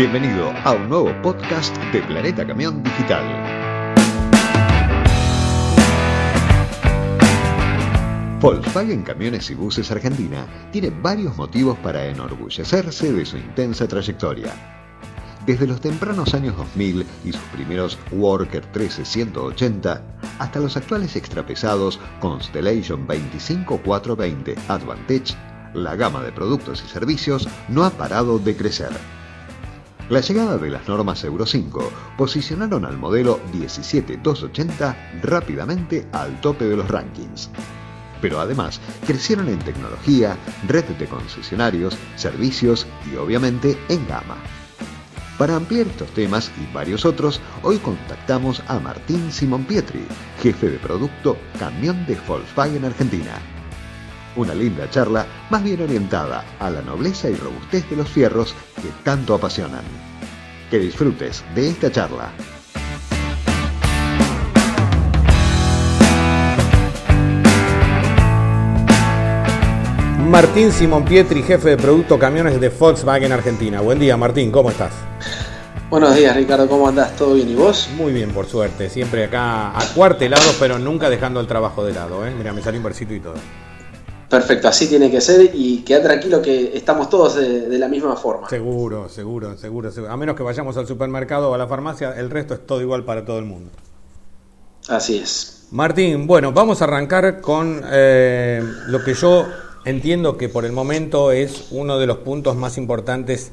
Bienvenido a un nuevo podcast de Planeta Camión Digital. Volkswagen Camiones y Buses Argentina tiene varios motivos para enorgullecerse de su intensa trayectoria. Desde los tempranos años 2000 y sus primeros Worker 13180 hasta los actuales extrapesados Constellation 25420 Advantage, la gama de productos y servicios no ha parado de crecer. La llegada de las normas Euro 5 posicionaron al modelo 17280 rápidamente al tope de los rankings. Pero además crecieron en tecnología, red de concesionarios, servicios y obviamente en gama. Para ampliar estos temas y varios otros, hoy contactamos a Martín Simón Pietri, jefe de producto Camión de Volkswagen Argentina. Una linda charla más bien orientada a la nobleza y robustez de los fierros que tanto apasionan. Que disfrutes de esta charla. Martín Simón Pietri, jefe de producto camiones de Volkswagen Argentina. Buen día, Martín, ¿cómo estás? Buenos días, Ricardo, ¿cómo andás? ¿Todo bien y vos? Muy bien, por suerte. Siempre acá a cuartelado, pero nunca dejando el trabajo de lado. ¿eh? Mira, me salió un versito y todo. Perfecto, así tiene que ser y queda tranquilo que estamos todos de, la misma forma. Seguro, seguro, seguro, seguro. A menos que vayamos al supermercado o a la farmacia, el resto es todo igual para todo el mundo. Así es. Martín, bueno, vamos a arrancar con eh, lo que yo entiendo que por el momento es uno de los puntos más importantes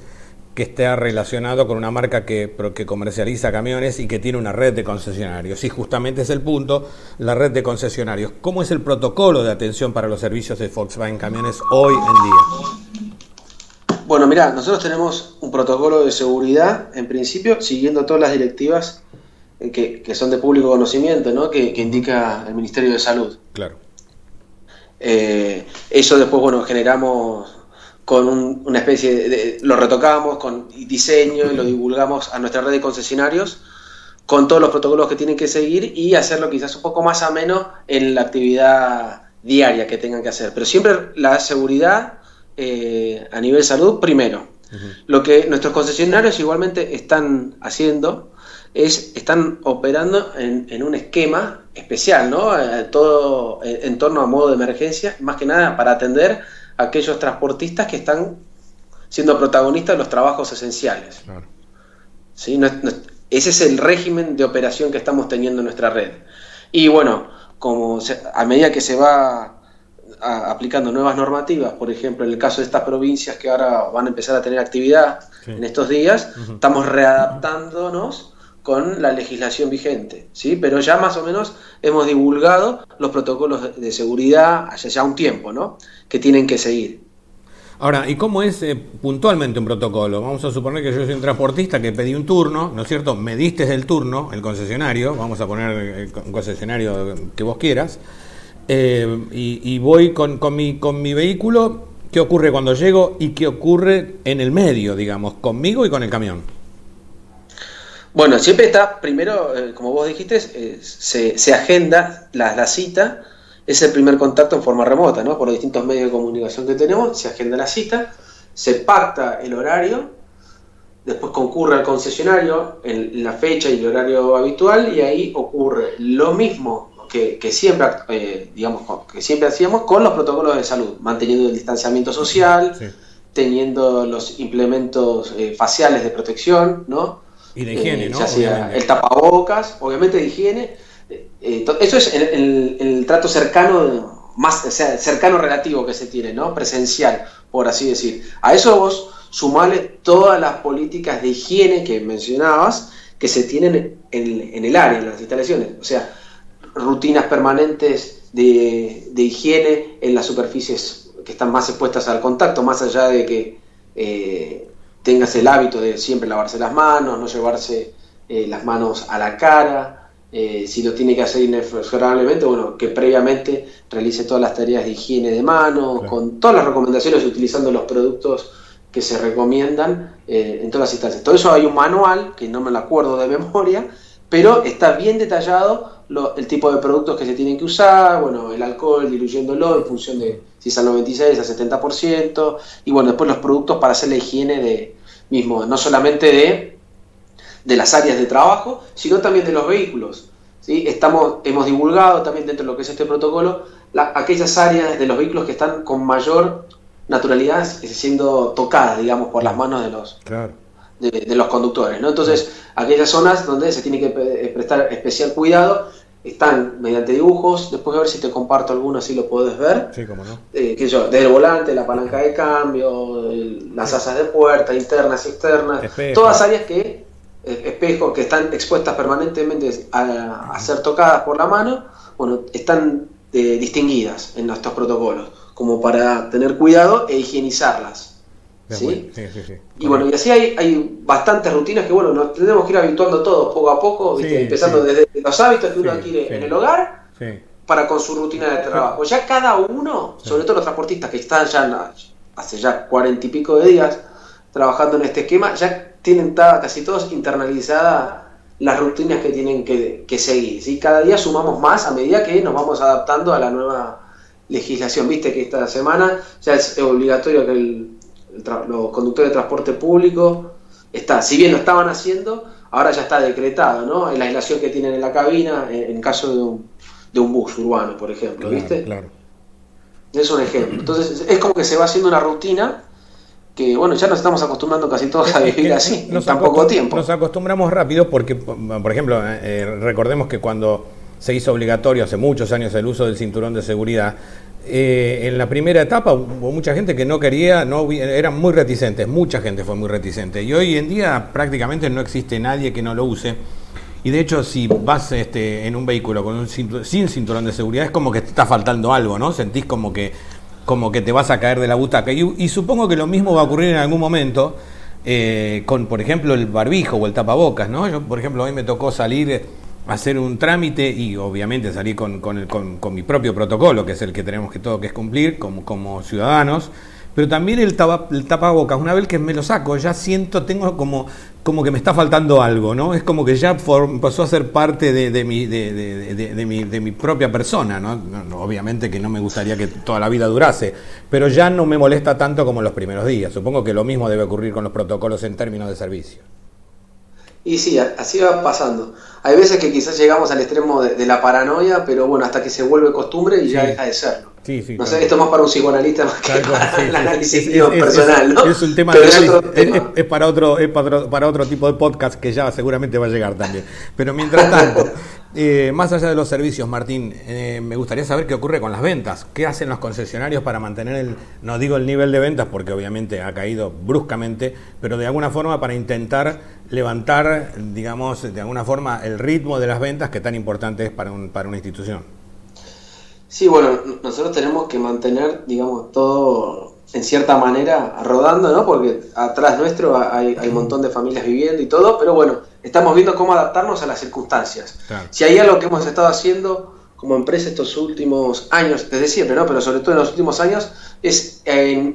que esté relacionado con una marca que, que, comercializa camiones y que tiene una red de concesionarios. Y justamente es el punto, la red de concesionarios. ¿Cómo es el protocolo de atención para los servicios de Volkswagen Camiones hoy en día? Bueno, mira, nosotros tenemos un protocolo de seguridad, en principio, siguiendo todas las directivas eh, que, son de público conocimiento, ¿no? que, indica el Ministerio de Salud. Claro. Eh, eso después, bueno, generamos con una especie de, lo retocamos con diseño y lo divulgamos a nuestra red de concesionarios con todos los protocolos que tienen que seguir y hacerlo quizás un poco más ameno en la actividad diaria que tengan que hacer. Pero siempre la seguridad eh, a nivel salud primero. Lo que nuestros concesionarios igualmente están haciendo es, están operando en, un esquema especial, ¿no? Eh, todo en torno a modo de emergencia, más que nada para atender aquellos transportistas que están siendo protagonistas de los trabajos esenciales. ¿Sí? ese es el régimen de operación que estamos teniendo en nuestra red. Y bueno, como a medida que se va aplicando nuevas normativas, por ejemplo, en el caso de estas provincias que ahora van a empezar a tener actividad en estos días, estamos readaptándonos con la legislación vigente, ¿sí? Pero ya más o menos hemos divulgado los protocolos de seguridad hace ya un tiempo, ¿no? Que tienen que seguir. Ahora, ¿y cómo es eh, puntualmente un protocolo? Vamos a suponer que yo soy un transportista que pedí un turno, ¿no es cierto? Me diste el turno, el concesionario, vamos a poner eh, un concesionario que vos quieras, eh, y, voy con, mi, con mi vehículo, ¿qué ocurre cuando llego y qué ocurre en el medio, digamos, conmigo y con el camión? Bueno, siempre está, primero, eh, como vos dijiste, eh, se, agenda la, cita, es el primer contacto en forma remota, ¿no? Por los distintos medios de comunicación que tenemos, se agenda la cita, se pacta el horario, después concurre al concesionario en la fecha y el horario habitual y ahí ocurre lo mismo que, siempre, eh, digamos, que siempre hacíamos con los protocolos de salud, manteniendo el distanciamiento social, teniendo los implementos faciales de protección, ¿no? Y de higiene, eh, ¿no? el tapabocas, obviamente de higiene. Eh, eso es el, trato cercano, más cercano relativo que se tiene, ¿no? Presencial, por así decir. A eso vos sumale todas las políticas de higiene que mencionabas que se tienen en, el área, en las instalaciones. O sea, rutinas permanentes de, higiene en las superficies que están más expuestas al contacto, más allá de que eh, tengas el hábito de siempre lavarse las manos, no llevarse eh, las manos a la cara, eh, si lo tiene que hacer inexorablemente, bueno, que previamente realice todas las tareas de higiene de manos, con todas las recomendaciones, utilizando los productos que se recomiendan eh, en todas las instancias. Todo eso hay un manual, que no me lo acuerdo de memoria, pero está bien detallado el tipo de productos que se tienen que usar, bueno, el alcohol diluyéndolo en función de si es al 96, al 70%, y bueno, después los productos para hacer la higiene de, mismo, no solamente de, de las áreas de trabajo, sino también de los vehículos. ¿sí? Estamos, hemos divulgado también dentro de lo que es este protocolo aquellas áreas de los vehículos que están con mayor naturalidad siendo tocadas, digamos, por las manos de los, de, los conductores. ¿no? Entonces, aquellas zonas donde se tiene que prestar especial cuidado están mediante dibujos. Después a ver si te comparto alguno, así lo puedes ver. Sí, cómo no. Eh, que yo, desde el volante, la palanca de cambio, las asas de puerta, internas y externas, todas áreas que, eh, espejos que están expuestas permanentemente a, ser tocadas por la mano, bueno, están eh, distinguidas en nuestros protocolos, como para tener cuidado e higienizarlas. ¿Sí? Y bueno, y así hay, hay bastantes rutinas que bueno, nos tenemos que ir habituando todos poco a poco, empezando desde los hábitos que uno adquiere en el hogar para con su rutina de trabajo. Ya cada uno, sobre todo los transportistas que están ya hace ya cuarenta y pico de días trabajando en este esquema, ya tienen casi todos internalizadas las rutinas que tienen que, seguir. ¿sí? Cada día sumamos más a medida que nos vamos adaptando a la nueva legislación. Viste que esta semana ya es obligatorio que el, los conductores de transporte público está, si bien lo estaban haciendo, ahora ya está decretado, ¿no? La aislación que tienen en la cabina, en, caso de un, de un, bus urbano, por ejemplo, ¿viste? Claro. Es un ejemplo. Entonces, es como que se va haciendo una rutina que, bueno, ya nos estamos acostumbrando casi todos a vivir así, en tan poco tiempo. Nos acostumbramos rápido porque, por ejemplo, eh, recordemos que cuando se hizo obligatorio hace muchos años el uso del cinturón de seguridad, eh, en la primera etapa hubo mucha gente que no quería, no eran muy reticentes, mucha gente fue muy reticente. Y hoy en día prácticamente no existe nadie que no lo use. Y de hecho, si vas este, en un vehículo con un sin cinturón de seguridad, es como que te está faltando algo, ¿no? Sentís como que, como que te vas a caer de la butaca. Y, supongo que lo mismo va a ocurrir en algún momento eh, con, por ejemplo, el barbijo o el tapabocas, ¿no? Yo, por ejemplo, hoy me tocó salir hacer un trámite y obviamente salir con, con, el, con, mi propio protocolo, que es el que tenemos que todo que es cumplir como, como ciudadanos, pero también el, el tapabocas, una vez que me lo saco, ya siento, tengo como, como que me está faltando algo, ¿no? Es como que ya pasó a ser parte de, mi, de, mi, de mi propia persona, ¿no? Obviamente que no me gustaría que toda la vida durase, pero ya no me molesta tanto como los primeros días. Supongo que lo mismo debe ocurrir con los protocolos en términos de servicio. Y sí, así va pasando. Hay veces que quizás llegamos al extremo de, la paranoia, pero bueno, hasta que se vuelve costumbre y ya deja de serlo. Sí, sí, no sé, esto es más para un psicoanalista más que para el análisis personal, ¿no? Es un tema de análisis, es, para otro, es para otro tipo de podcast que ya seguramente va a llegar también. Pero mientras tanto, eh, más allá de los servicios, Martín, eh, me gustaría saber qué ocurre con las ventas. ¿Qué hacen los concesionarios para mantener el, no digo el nivel de ventas, porque obviamente ha caído bruscamente, pero de alguna forma para intentar levantar, digamos, de alguna forma el ritmo de las ventas que tan importante es para, un, para una institución? Sí, bueno, nosotros tenemos que mantener, digamos, todo en cierta manera rodando, ¿no? Porque atrás nuestro hay, hay un montón de familias viviendo y todo, pero bueno, estamos viendo cómo adaptarnos a las circunstancias. Si hay algo que hemos estado haciendo como empresa estos últimos años, desde siempre, ¿no? Pero sobre todo en los últimos años, es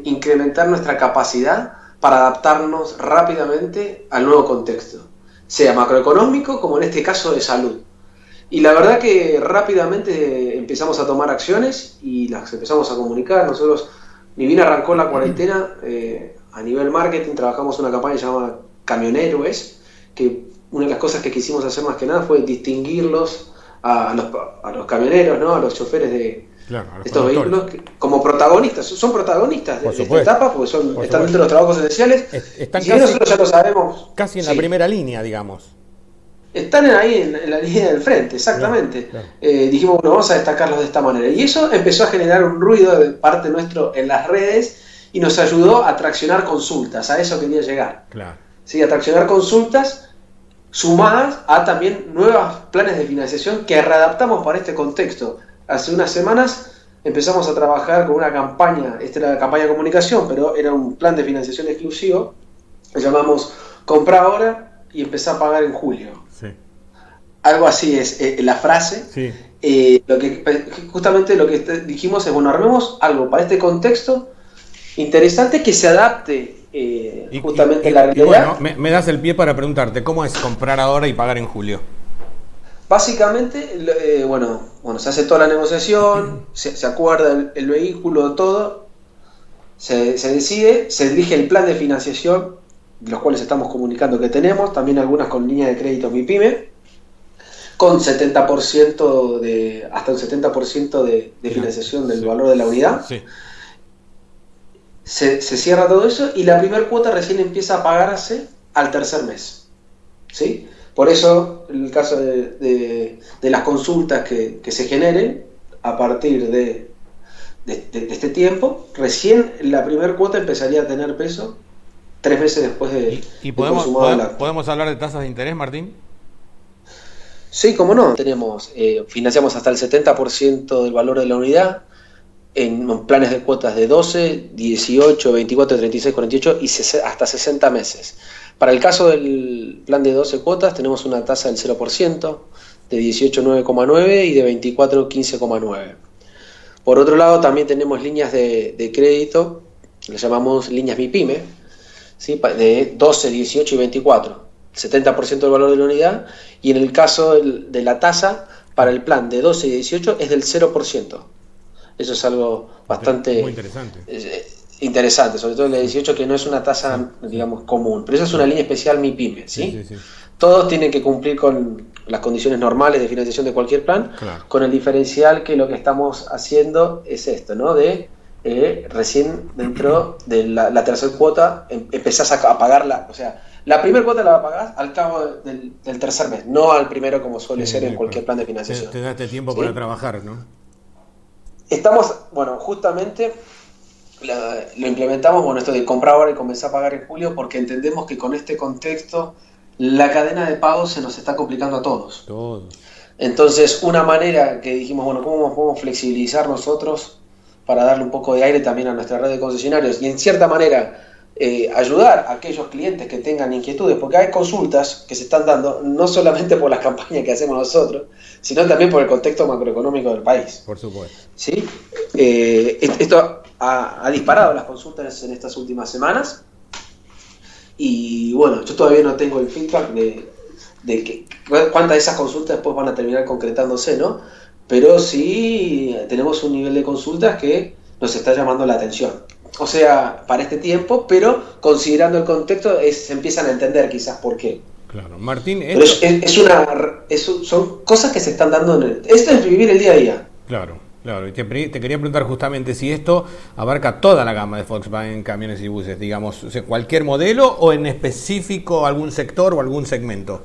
incrementar nuestra capacidad para adaptarnos rápidamente al nuevo contexto, sea macroeconómico como en este caso de salud. Y la verdad que rápidamente empezamos a tomar acciones y las empezamos a comunicar. Nosotros, ni bien arrancó la cuarentena, eh, a nivel marketing trabajamos una campaña llamada Camioneros, que una de las cosas que quisimos hacer más que nada fue distinguirlos a, los, a los camioneros, ¿no? a los choferes de, estos vehículos como protagonistas. Son protagonistas de, esta etapa porque son, están dentro de los trabajos esenciales. están casi, nosotros ya lo sabemos. Casi en la primera línea, digamos. Están ahí en, la línea del frente, exactamente. Eh, dijimos, bueno, vamos a destacarlos de esta manera. Y eso empezó a generar un ruido de parte nuestro en las redes y nos ayudó a traccionar consultas. A eso quería llegar. Claro. Sí, a traccionar consultas sumadas a también nuevos planes de financiación que readaptamos para este contexto. Hace unas semanas empezamos a trabajar con una campaña, esta era la campaña de comunicación, pero era un plan de financiación exclusivo, lo llamamos Compra ahora y empezar a pagar en julio. Algo así es eh, la frase. Eh, lo que, justamente lo que dijimos es, bueno, armemos algo para este contexto interesante que se adapte eh, justamente la realidad. bueno, me, das el pie para preguntarte, ¿cómo es comprar ahora y pagar en julio? Básicamente, eh, bueno, bueno, se hace toda la negociación, se, acuerda el, vehículo, todo, se, decide, se dirige el plan de financiación de los cuales estamos comunicando que tenemos, también algunas con línea de crédito MIPYME, con 70% de, hasta un 70% de, de financiación del valor de la unidad. Se, cierra todo eso y la primera cuota recién empieza a pagarse al tercer mes. ¿sí? Por eso, en el caso de, las consultas que, se generen, a partir de, este tiempo, recién la primera cuota empezaría a tener peso tres meses después de... ¿Y, podemos, podemos hablar de tasas de interés, Martín? Sí, cómo no. Tenemos, eh, financiamos hasta el 70% del valor de la unidad en planes de cuotas de 12, 18, 24, 36, 48 y hasta 60 meses. Para el caso del plan de 12 cuotas tenemos una tasa del 0%, de 18, 9,9 y de 24, 15,9. Por otro lado, también tenemos líneas de, crédito, le llamamos líneas MIPYME, de 12, 18 y 24. 70% del valor de la unidad, y en el caso de la tasa, para el plan de 12 y 18 es del 0%. Eso es algo bastante interesante. Eh, interesante, sobre todo el de 18, que no es una tasa, digamos, común. Pero eso es una línea especial MIPYME, ¿sí? Todos tienen que cumplir con las condiciones normales de financiación de cualquier plan, con el diferencial que lo que estamos haciendo es esto, ¿no? De eh, recién dentro de la, tercera cuota em, empezás a, pagarla, o sea, la primera cuota la pagar al cabo del, tercer mes, no al primero como suele ser en cualquier plan de financiación. Te, te tiempo para trabajar, ¿no? Estamos, bueno, justamente lo implementamos, bueno, esto de comprar ahora y comenzar a pagar en julio, porque entendemos que con este contexto la cadena de pagos se nos está complicando a todos. Todos. Entonces, una manera que dijimos, bueno, ¿cómo podemos flexibilizar nosotros para darle un poco de aire también a nuestra red de concesionarios? Y en cierta manera, eh, ayudar a aquellos clientes que tengan inquietudes, porque hay consultas que se están dando no solamente por las campañas que hacemos nosotros, sino también por el contexto macroeconómico del país. Por supuesto. ¿Sí? Eh, esto ha, disparado las consultas en estas últimas semanas y bueno, yo todavía no tengo el feedback de, de que, cuántas de esas consultas después van a terminar concretándose, ¿no? Pero sí tenemos un nivel de consultas que nos está llamando la atención o sea, para este tiempo, pero considerando el contexto se empiezan a entender quizás por qué. Claro, Martín, es, una, son cosas que se están dando en el... Esto es vivir el día a día. Claro, claro. Y te, quería preguntar justamente si esto abarca toda la gama de Volkswagen camiones y buses, digamos, cualquier modelo o en específico algún sector o algún segmento.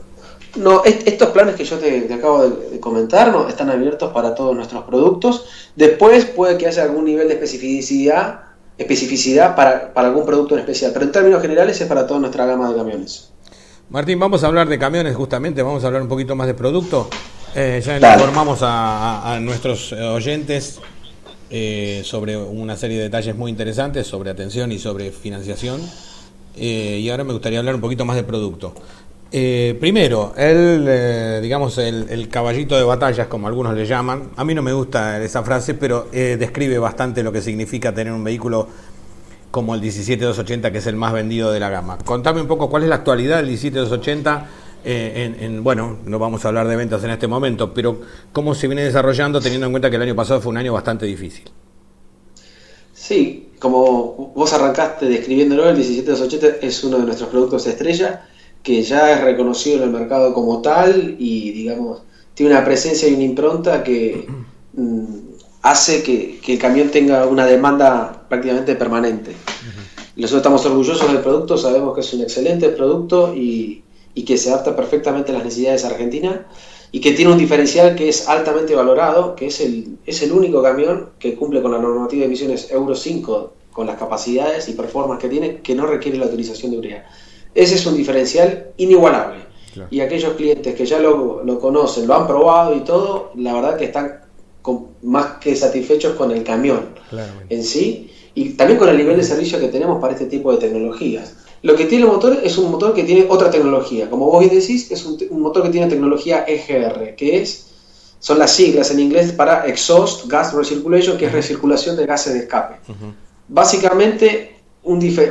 No, estos planes que yo te, acabo de, comentar no, están abiertos para todos nuestros productos. Después puede que haya algún nivel de especificidad especificidad para, algún producto en especial, pero en términos generales es para toda nuestra gama de camiones. Martín, vamos a hablar de camiones justamente, vamos a hablar un poquito más de producto. Eh, ya informamos a, nuestros oyentes eh, sobre una serie de detalles muy interesantes sobre atención y sobre financiación. Eh, y ahora me gustaría hablar un poquito más de producto. Eh, primero, el, eh, digamos, el, caballito de batallas, como algunos le llaman, a mí no me gusta esa frase, pero eh, describe bastante lo que significa tener un vehículo como el 17280, que es el más vendido de la gama. Contame un poco cuál es la actualidad del 17280. En, en, bueno, no vamos a hablar de ventas en este momento, pero cómo se viene desarrollando teniendo en cuenta que el año pasado fue un año bastante difícil. Sí, como vos arrancaste describiéndolo, el 17280 es uno de nuestros productos estrella que ya es reconocido en el mercado como tal y, digamos, tiene una presencia y una impronta que mm, hace que, el camión tenga una demanda prácticamente permanente. Nosotros estamos orgullosos del producto, sabemos que es un excelente producto y, que se adapta perfectamente a las necesidades argentinas y que tiene un diferencial que es altamente valorado, que es el, es el único camión que cumple con la normativa de emisiones Euro 5 con las capacidades y performance que tiene, que no requiere la utilización de urea. Ese es un diferencial inigualable. Y aquellos clientes que ya lo, conocen, lo han probado y todo, la verdad que están más que satisfechos con el camión en sí y también con el nivel de servicio que tenemos para este tipo de tecnologías. Lo que tiene el motor es un motor que tiene otra tecnología. Como vos bien decís, es un, motor que tiene tecnología EGR, que es, son las siglas en inglés para Exhaust Gas Recirculation, que es recirculación de gases de escape. Básicamente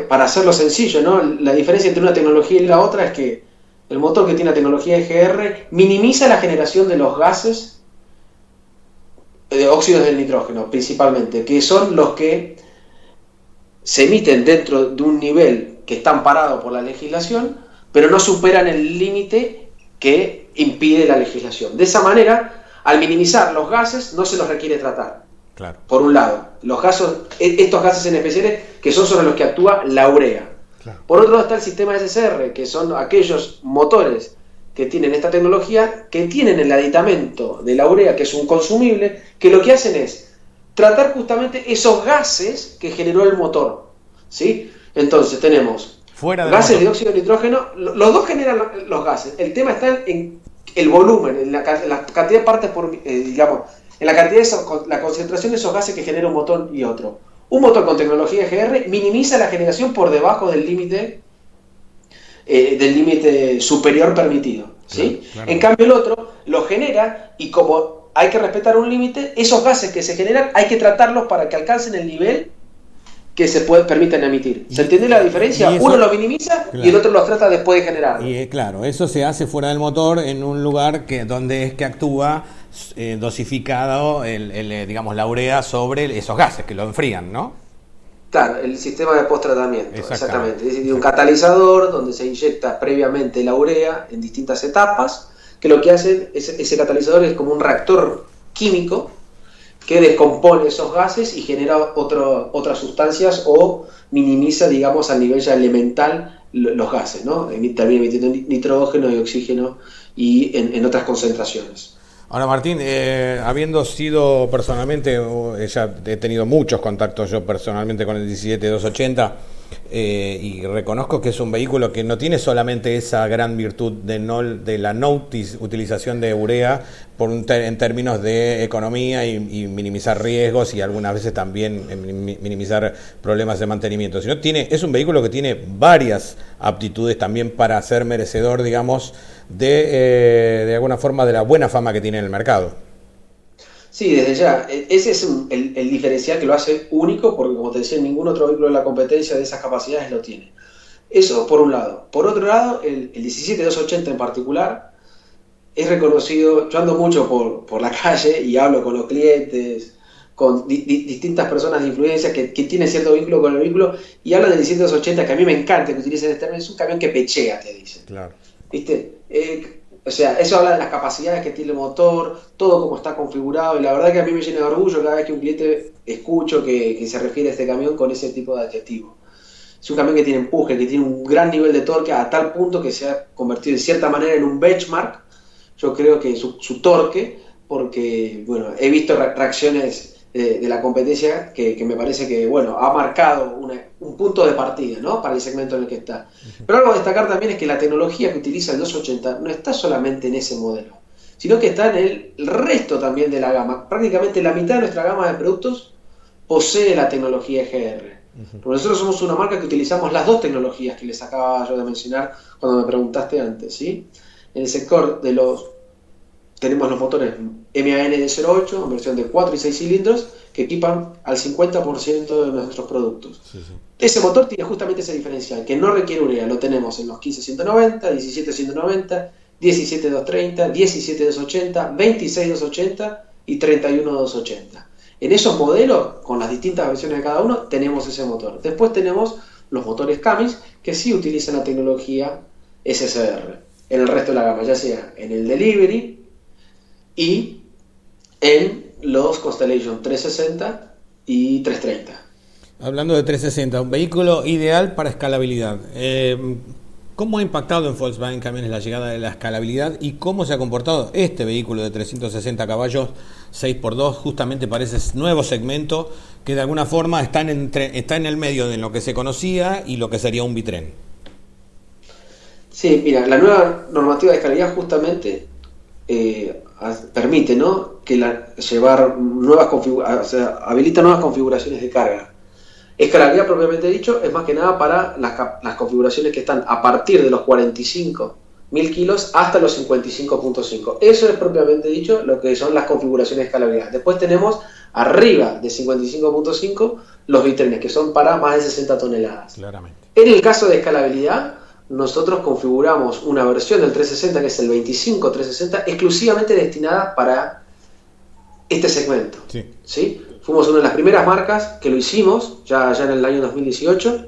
para hacerlo sencillo, ¿no? la diferencia entre una tecnología y la otra es que el motor que tiene la tecnología EGR minimiza la generación de los gases de óxidos del nitrógeno, principalmente, que son los que se emiten dentro de un nivel que están parados por la legislación, pero no superan el límite que impide la legislación. De esa manera, al minimizar los gases, no se los requiere tratar. Claro. Por un lado, los gases, e, estos gases en especiales que son sobre los que actúa la urea. Por otro lado está el sistema SSR, que son aquellos motores que tienen esta tecnología, que tienen el aditamento de la urea, que es un consumible, que lo que hacen es tratar justamente esos gases que generó el motor. ¿sí? Entonces tenemos gases de óxido de nitrógeno, los dos generan los gases. El tema está en el volumen, en la, cantidad de partes por, eh, digamos, en la cantidad de la concentración de esos gases que genera un motor y otro. Un motor con tecnología GR minimiza la generación por debajo del límite eh, del límite superior permitido. ¿sí? En cambio el otro lo genera y como hay que respetar un límite, esos gases que se generan hay que tratarlos para que alcancen el nivel que se puede, permiten emitir. ¿Se entiende la diferencia? Uno lo minimiza y el otro lo trata después de generar. Y eh, claro, eso se hace fuera del motor en un lugar que donde es que actúa eh, dosificado el, eh, digamos la urea sobre esos gases que lo enfrían, ¿no? Claro, el sistema de post-tratamiento, exactamente. Es un catalizador donde se inyecta previamente la urea en distintas etapas, que lo que hace ese catalizador es como un reactor químico que descompone esos gases y genera otras sustancias o minimiza, digamos, a nivel ya elemental los gases, ¿no? También emitiendo nitrógeno y oxígeno y en, otras concentraciones. Ahora, Martín, eh, habiendo sido personalmente, ya he tenido muchos contactos yo personalmente con el 17280, eh, y reconozco que es un vehículo que no tiene solamente esa gran virtud de, no, de la no utilización de urea por en términos de economía y, minimizar riesgos y algunas veces también eh, minimizar problemas de mantenimiento, sino tiene es un vehículo que tiene varias aptitudes también para ser merecedor, digamos, de, eh, de alguna forma de la buena fama que tiene en el mercado. Sí, desde ya. E, ese es el, diferencial que lo hace único, porque como te decía, ningún otro vehículo de la competencia de esas capacidades lo tiene. Eso por un lado. Por otro lado, el, el 17280 en particular es reconocido, yo ando mucho por, la calle y hablo con los clientes, con distintas personas de influencia que, tienen cierto vínculo con el vehículo y hablan del 17280 que a mí me encanta que utilicen este término, es un camión que pechea, te dicen. Claro. ¿Viste? Eh, o sea, eso habla de las capacidades que tiene el motor, todo cómo está configurado, y la verdad que a mí me llena de orgullo cada vez que un cliente escucho que, se refiere a este camión con ese tipo de adjetivo. Es un camión que tiene empuje, que tiene un gran nivel de torque a tal punto que se ha convertido de cierta manera en un benchmark, yo creo que su, su torque, porque, bueno, he visto reacciones de, la competencia que, me parece que, bueno, ha marcado un punto de partida, ¿no? Para el segmento en el que está. Pero algo a destacar también es que la tecnología que utiliza el 280 no está solamente en ese modelo, sino que está en el resto también de la gama. Prácticamente la mitad de nuestra gama de productos posee la tecnología EGR. Porque nosotros somos una marca que utilizamos las dos tecnologías que les acababa yo de mencionar cuando me preguntaste antes, ¿sí? En el sector de los tenemos los motores MAN de 08 en versión de 4 y 6 cilindros que equipan al 50% de nuestros productos. Ese motor tiene justamente ese diferencial, que no requiere urea. Lo tenemos en los 15190, 17190, 17230, 17280, 26280 y 31280. En esos modelos, con las distintas versiones de cada uno, tenemos ese motor. Después tenemos los motores Camis, que sí utilizan la tecnología SSR en el resto de la gama, ya sea en el delivery, y en los Constellation 360 y 330. Hablando de 360, un vehículo ideal para escalabilidad. Eh, ¿Cómo ha impactado en Volkswagen Camiones la llegada de la escalabilidad y cómo se ha comportado este vehículo de 360 caballos 6x2 justamente para ese nuevo segmento que de alguna forma está en, está en el medio de lo que se conocía y lo que sería un bitren? Sí, mira, la nueva normativa de escalabilidad justamente eh, permite ¿no? que la, llevar nuevas o sea, habilita nuevas configuraciones de carga. Escalabilidad propiamente dicho es más que nada para las, las configuraciones que están a partir de los 45 mil kilos hasta los 55.5. Eso es propiamente dicho lo que son las configuraciones de escalabilidad. Después tenemos arriba de 55.5 los bitrenes que son para más de 60 toneladas. Claramente. En el caso de escalabilidad, nosotros configuramos una versión del 360 que es el 25-360 exclusivamente destinada para este segmento. Sí. Fuimos una de las primeras marcas que lo hicimos, ya, ya en el año 2018.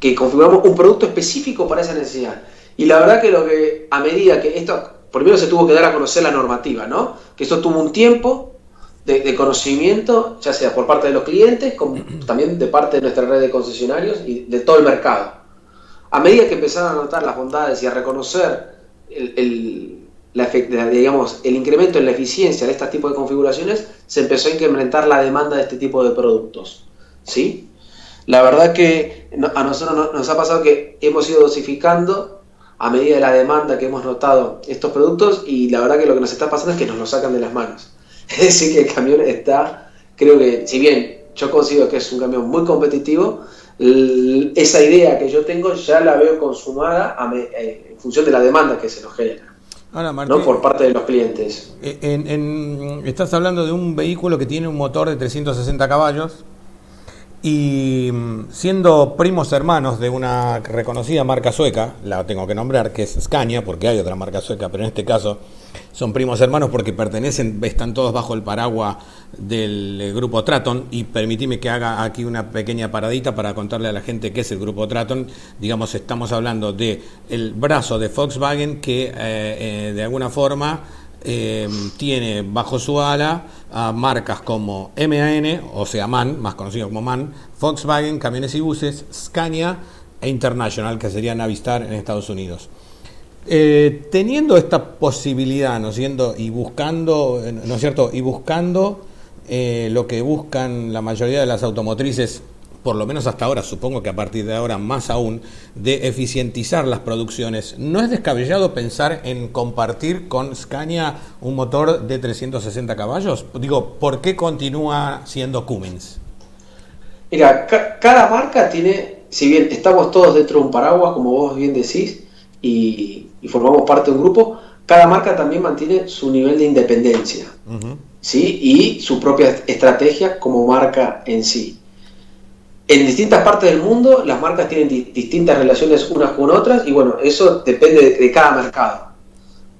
que configuramos un producto específico para esa necesidad. Y la verdad que lo que a medida que esto, primero se tuvo que dar a conocer la normativa, ¿no? Que esto tuvo un tiempo de, conocimiento, ya sea por parte de los clientes, como también de parte de nuestra red de concesionarios y de todo el mercado. A medida que empezaron a notar las bondades y a reconocer el, digamos, el incremento en la eficiencia de este tipo de configuraciones, se empezó a incrementar la demanda de este tipo de productos. ¿sí? La verdad que a nosotros nos ha pasado que hemos ido dosificando a medida de la demanda que hemos notado estos productos y la verdad que lo que nos está pasando es que nos lo sacan de las manos. Es decir, que el camión está, creo que, si bien yo considero que es un camión muy competitivo, esa idea que yo tengo ya la veo consumada eh, en función de la demanda que se nos genera. ¿no? por parte de los clientes. Eh, estás hablando de un vehículo que tiene un motor de 360 caballos, y mm, siendo primos hermanos de una reconocida marca sueca, la tengo que nombrar, que es Scania, porque hay otra marca sueca, pero en este caso son primos hermanos porque pertenecen, están todos bajo el paraguas del grupo Traton. Y permitime que haga aquí una pequeña paradita para contarle a la gente qué es el grupo Traton. Digamos, estamos hablando de el brazo de Volkswagen que eh, eh, de alguna forma eh, tiene bajo su ala a marcas como MAN, o sea MAN, más conocido como MAN, Volkswagen, camiones y buses, Scania e International, que sería Navistar en Estados Unidos. Eh, teniendo esta posibilidad, ¿no siendo y buscando, ¿no es cierto? Y buscando eh, lo que buscan la mayoría de las automotrices por lo menos hasta ahora, supongo que a partir de ahora más aún, de eficientizar las producciones. ¿No es descabellado pensar en compartir con Scania un motor de 360 caballos? Digo, ¿por qué continúa siendo Cummins? Mira, cada marca tiene, si bien estamos todos dentro de un paraguas, como vos bien decís, y, formamos parte de un grupo, cada marca también mantiene su nivel de independencia, ¿sí? Y su propia estrategia como marca en sí en distintas partes del mundo las marcas tienen distintas relaciones unas con otras y bueno, eso depende de, cada mercado.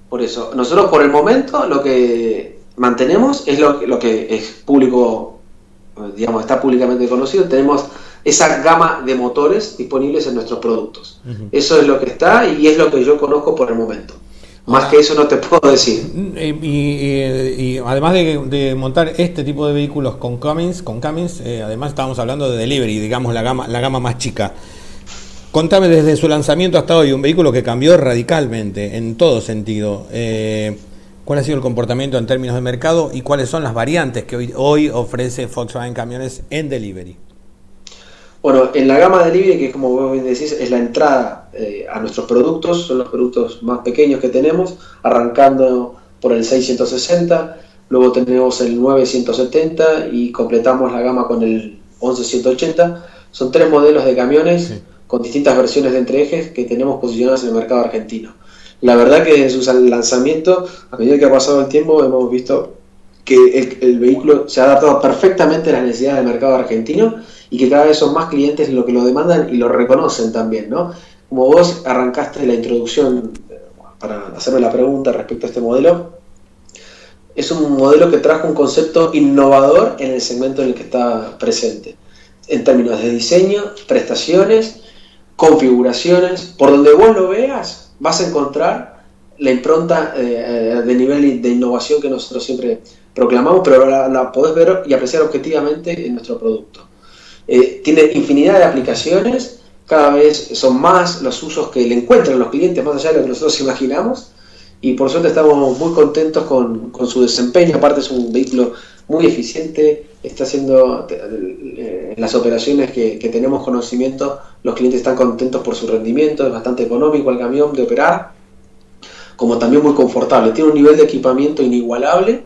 Por eso, nosotros por el momento lo que mantenemos es lo, lo que es público, digamos, está públicamente conocido, tenemos esa gama de motores disponibles en nuestros productos. Eso es lo que está y es lo que yo conozco por el momento. Más que eso no te puedo decir. Y, además de, montar este tipo de vehículos con Cummins, con Cummins eh, además estábamos hablando de delivery, digamos la gama, la gama más chica. Contame desde su lanzamiento hasta hoy, un vehículo que cambió radicalmente en todo sentido. Eh, ¿Cuál ha sido el comportamiento en términos de mercado y cuáles son las variantes que hoy, hoy ofrece Volkswagen Camiones en delivery? Bueno, en la gama de delivery, que como vos bien decís, es la entrada eh, a nuestros productos, son los productos más pequeños que tenemos, arrancando por el 660, luego tenemos el 970 y completamos la gama con el 1180. Son tres modelos de camiones con distintas versiones de entreejes que tenemos posicionadas en el mercado argentino. La verdad que en su lanzamiento, a medida que ha pasado el tiempo, hemos visto que el, vehículo se ha adaptado perfectamente a las necesidades del mercado argentino y que cada vez son más clientes lo que lo demandan y lo reconocen también, ¿no? Como vos arrancaste la introducción eh, para hacerme la pregunta respecto a este modelo, es un modelo que trajo un concepto innovador en el segmento en el que está presente, en términos de diseño, prestaciones, configuraciones, por donde vos lo veas, vas a encontrar la impronta eh, de nivel de innovación que nosotros siempre proclamamos, pero la, podés ver y apreciar objetivamente en nuestro producto. Eh, tiene infinidad de aplicaciones, cada vez son más los usos que le encuentran los clientes, más allá de lo que nosotros imaginamos, y por suerte estamos muy contentos con, su desempeño, aparte es un vehículo muy eficiente, está haciendo eh, las operaciones que, que, tenemos conocimiento, los clientes están contentos por su rendimiento, es bastante económico el camión de operar, como también muy confortable, tiene un nivel de equipamiento inigualable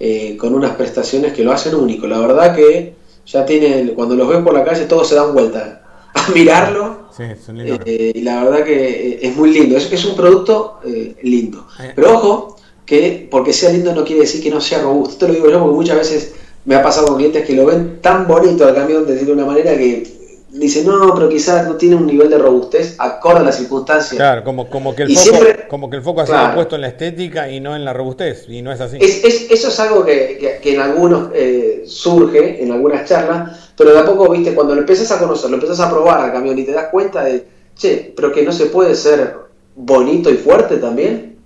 eh, con unas prestaciones que lo hacen único. La verdad que ya tienen, cuando los ven por la calle todos se dan vuelta a mirarlo. Eh, y la verdad que eh, es muy lindo. Es, es un producto lindo. Pero ojo, que porque sea lindo no quiere decir que no sea robusto. Esto lo digo yo porque muchas veces me ha pasado con clientes que lo ven tan bonito al camión, de decir de una manera que dice, no, pero quizás no tiene un nivel de robustez acorde a las circunstancias. Claro, como, como, que, el foco, como que el foco ha sido puesto en la estética y no en la robustez, y no es así. eso es algo que, en algunos eh, surge, en algunas charlas, pero de a poco, viste, cuando lo empiezas a conocer, lo empiezas a probar al camión y te das cuenta de, che, pero que no se puede ser bonito y fuerte también.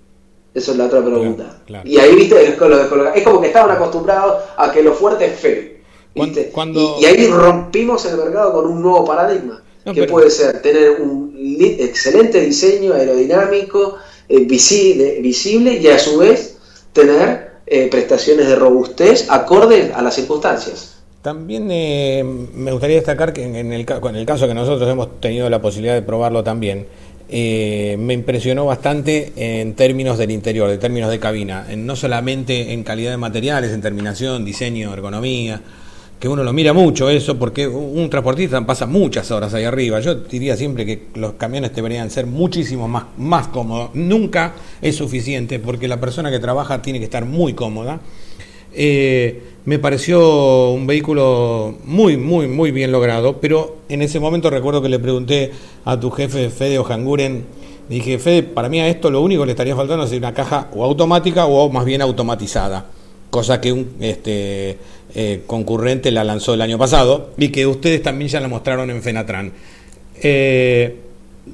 Esa es la otra pregunta. Y ahí, viste, es como que estaban acostumbrados a que lo fuerte es feo. Y, ahí rompimos el mercado con un nuevo paradigma, que puede ser tener un excelente diseño aerodinámico, eh, visible, visible, y a su vez tener eh, prestaciones de robustez acordes a las circunstancias. También eh, me gustaría destacar que en el, en el caso que nosotros hemos tenido la posibilidad de probarlo también, me impresionó bastante en términos del interior, en términos de cabina, no solamente en calidad de materiales, en terminación, diseño, ergonomía, que uno lo mira mucho eso, porque un transportista pasa muchas horas ahí arriba. Yo diría siempre que los camiones deberían ser muchísimo más, más cómodos. Nunca es suficiente, porque la persona que trabaja tiene que estar muy cómoda. Eh, me pareció un vehículo muy, muy, muy bien logrado, pero en ese momento recuerdo que le pregunté a tu jefe, Fede Ojanguren, dije, Fede, para mí a esto lo único que le estaría faltando es una caja o automática o más bien automatizada cosa que un este, eh, concurrente la lanzó el año pasado y que ustedes también ya la mostraron en Fenatran. Eh,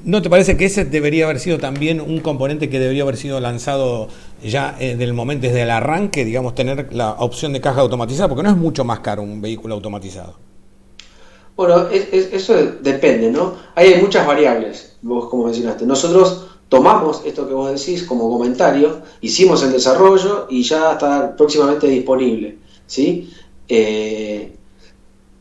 ¿No te parece que ese debería haber sido también un componente que debería haber sido lanzado ya eh, del momento, desde el arranque, digamos, tener la opción de caja automatizada? Porque no es mucho más caro un vehículo automatizado. Bueno, eso depende, ¿no? Hay muchas variables, vos como mencionaste. Nosotros tomamos esto que vos decís como comentario, hicimos el desarrollo y ya está próximamente disponible. ¿sí? Eh,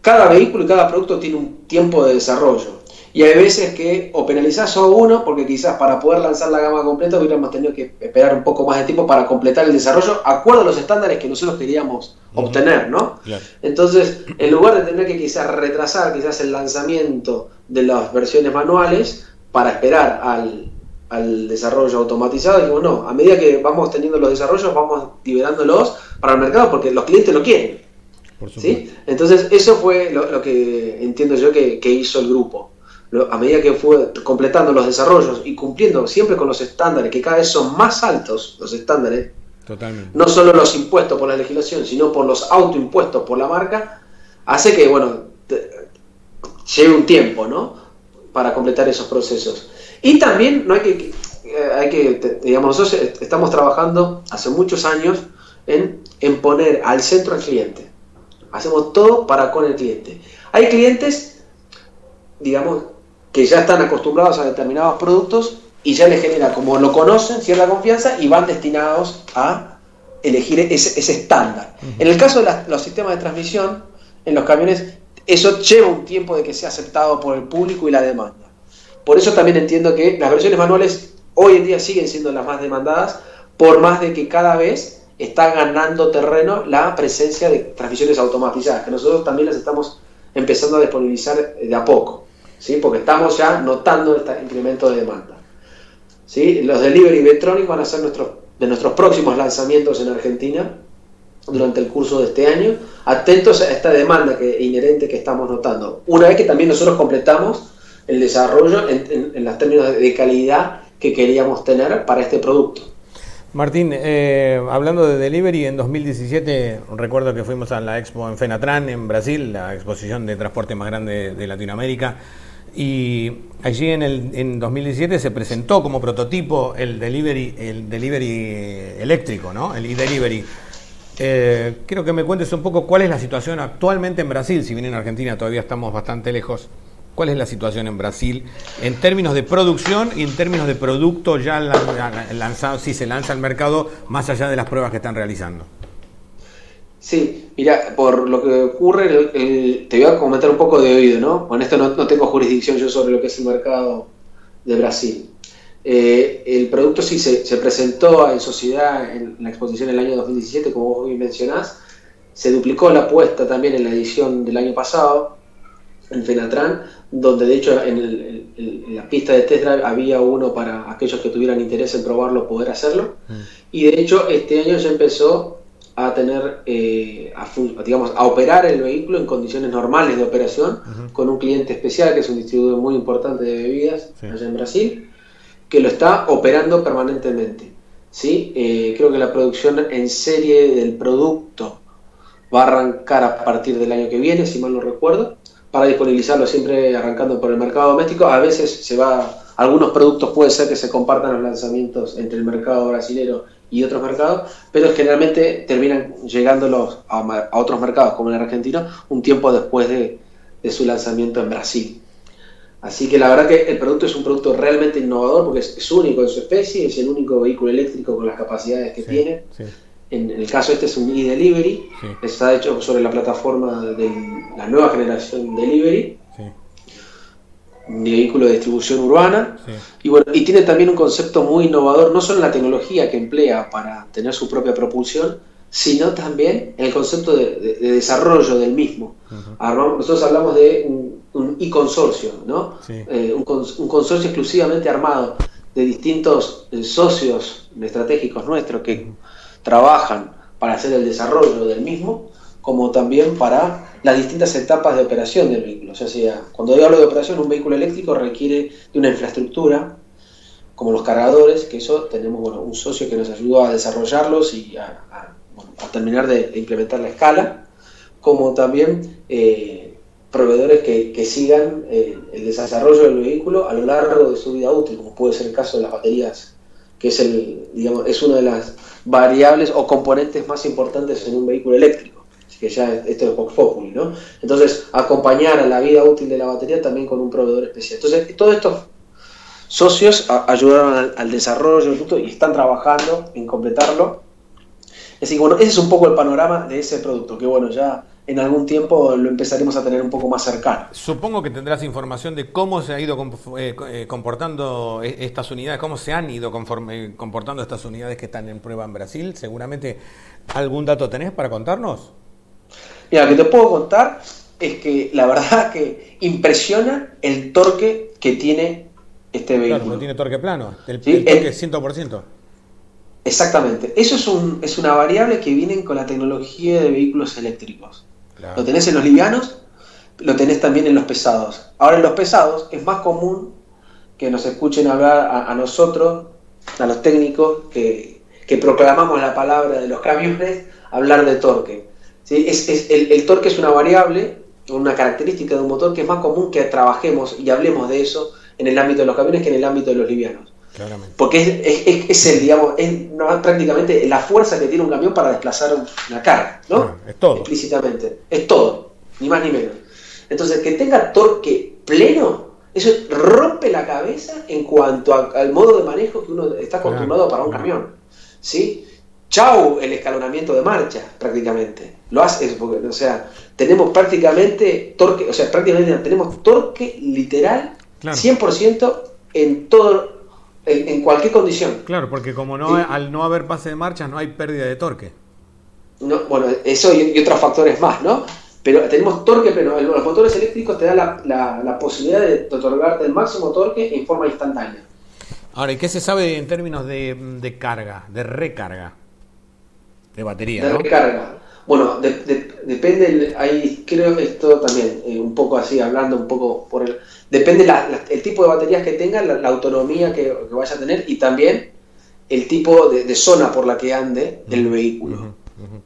cada vehículo y cada producto tiene un tiempo de desarrollo. Y hay veces que o penalizás solo uno, porque quizás para poder lanzar la gama completa hubiéramos tenido que esperar un poco más de tiempo para completar el desarrollo, acuerdo a los estándares que nosotros queríamos obtener, ¿no? Entonces, en lugar de tener que quizás retrasar quizás el lanzamiento de las versiones manuales para esperar al, al desarrollo automatizado, digo, no, a medida que vamos teniendo los desarrollos, vamos liberándolos para el mercado porque los clientes lo quieren. ¿Sí? Entonces, eso fue lo, que entiendo yo que, hizo el grupo. a medida que fue completando los desarrollos y cumpliendo siempre con los estándares, que cada vez son más altos los estándares, no solo los impuestos por la legislación, sino por los autoimpuestos por la marca, hace que, bueno, lleve un tiempo, ¿no? Para completar esos procesos. Y también no hay que, eh, hay que, digamos, nosotros estamos trabajando hace muchos años en, en poner al centro al cliente. Hacemos todo para con el cliente. Hay clientes, digamos, que ya están acostumbrados a determinados productos y ya les genera, como lo conocen, cierta confianza y van destinados a elegir ese, ese estándar. En el caso de los sistemas de transmisión, en los camiones, eso lleva un tiempo de que sea aceptado por el público y la demanda. Por eso también entiendo que las versiones manuales hoy en día siguen siendo las más demandadas, por más de que cada vez está ganando terreno la presencia de transmisiones automatizadas, que nosotros también las estamos empezando a disponibilizar de a poco, ¿sí? porque estamos ya notando este incremento de demanda. ¿sí? Los delivery electronic van a ser nuestros, de nuestros próximos lanzamientos en Argentina durante el curso de este año, atentos a esta demanda que, inherente que estamos notando. Una vez que también nosotros completamos el desarrollo en, los términos de calidad que queríamos tener para este producto. Martín, eh, hablando de delivery, en 2017 recuerdo que fuimos a la expo en Fenatran, en Brasil, la exposición de transporte más grande de Latinoamérica, y allí en, el, en 2017 se presentó como prototipo el delivery, el delivery eléctrico, ¿no? El e-delivery. Eh, quiero que me cuentes un poco cuál es la situación actualmente en Brasil, si bien en Argentina todavía estamos bastante lejos. ¿Cuál es la situación en Brasil en términos de producción y en términos de producto ya lanzado, si se lanza al mercado, más allá de las pruebas que están realizando? Sí, mira, por lo que ocurre, te voy a comentar un poco de oído, ¿no? Con esto no, tengo jurisdicción yo sobre lo que es el mercado de Brasil. Eh, el producto sí se, presentó en sociedad en la exposición el año 2017, como vos bien mencionás. Se duplicó la apuesta también en la edición del año pasado en Fenatran, donde de hecho en, la pista de test drive había uno para aquellos que tuvieran interés en probarlo, poder hacerlo. Mm. Y de hecho este año ya empezó a tener, eh, a, digamos, a operar el vehículo en condiciones normales de operación con un cliente especial que es un distribuidor muy importante de bebidas allá en Brasil, que lo está operando permanentemente. ¿sí? Eh, creo que la producción en serie del producto va a arrancar a partir del año que viene, si mal no recuerdo, para disponibilizarlo siempre arrancando por el mercado doméstico. A veces se va, algunos productos puede ser que se compartan los lanzamientos entre el mercado brasilero y otros mercados, pero generalmente terminan llegándolos a, otros mercados, como el argentino, un tiempo después de, su lanzamiento en Brasil. Así que la verdad que el producto es un producto realmente innovador porque es, único en su especie, es el único vehículo eléctrico con las capacidades que tiene. En, el caso este es un e-delivery, está hecho sobre la plataforma de la nueva generación delivery un vehículo de distribución urbana. Y, bueno, y tiene también un concepto muy innovador, no solo en la tecnología que emplea para tener su propia propulsión, sino también en el concepto de, desarrollo del mismo. Nosotros hablamos de un e-consorcio, ¿no? Eh, un, consorcio exclusivamente armado de distintos eh, socios estratégicos nuestros que trabajan para hacer el desarrollo del mismo, como también para las distintas etapas de operación del vehículo. O sea, cuando yo hablo de operación, un vehículo eléctrico requiere de una infraestructura, como los cargadores, que eso tenemos bueno, un socio que nos ayudó a desarrollarlos y a, terminar de, implementar la escala, como también eh, proveedores que, sigan eh, el desarrollo del vehículo a lo largo de su vida útil, como puede ser el caso de las baterías, que es, el, digamos, es una de las variables o componentes más importantes en un vehículo eléctrico que ya esto es Vox Populi, ¿no? Entonces, acompañar a la vida útil de la batería también con un proveedor especial. Entonces, todos estos socios ayudaron al, desarrollo producto y están trabajando en completarlo. Así bueno, ese es un poco el panorama de ese producto, que bueno, ya en algún tiempo lo empezaremos a tener un poco más cercano. Supongo que tendrás información de cómo se ha ido eh, eh, comportando e-, estas unidades, cómo se han ido comportando estas unidades que están en prueba en Brasil. Seguramente algún dato tenés para contarnos. Mira, lo que te puedo contar es que la verdad que impresiona el torque que tiene este vehículo. Claro, no tiene torque plano, el, torque es 100%. Exactamente. Eso es, un, es una variable que viene con la tecnología de vehículos eléctricos. Lo tenés en los livianos, lo tenés también en los pesados. Ahora en los pesados es más común que nos escuchen hablar a, nosotros, a los técnicos, que, que proclamamos la palabra de los camiones, hablar de torque. Es, el, torque es una variable, una característica de un motor que es más común que trabajemos y hablemos de eso en el ámbito de los camiones que en el ámbito de los livianos. Porque es, el, digamos, es prácticamente la fuerza que tiene un camión para desplazar una carga, ¿no? es todo. Explícitamente. Es todo, ni más ni menos. Entonces, que tenga torque pleno, eso rompe la cabeza en cuanto al modo de manejo que uno está acostumbrado para un camión. ¿Sí? chau el escalonamiento de marcha, prácticamente. Lo hace, porque, o sea, tenemos prácticamente torque, o sea, prácticamente tenemos torque literal 100% en todo, en, cualquier condición. Claro, porque como no al no haber pase de marcha no hay pérdida de torque. No, bueno, eso y, otros factores más, ¿no? Pero tenemos torque pero Los motores eléctricos te dan la, posibilidad de otorgarte el máximo torque en forma instantánea. Ahora, ¿y qué se sabe en términos de, de carga, de recarga? de batería. De recarga. Bueno, depende, ahí creo que esto también, eh, un poco así, hablando un poco por el... Depende el tipo de baterías que tenga, la, autonomía que, vaya a tener y también el tipo de, zona por la que ande el vehículo.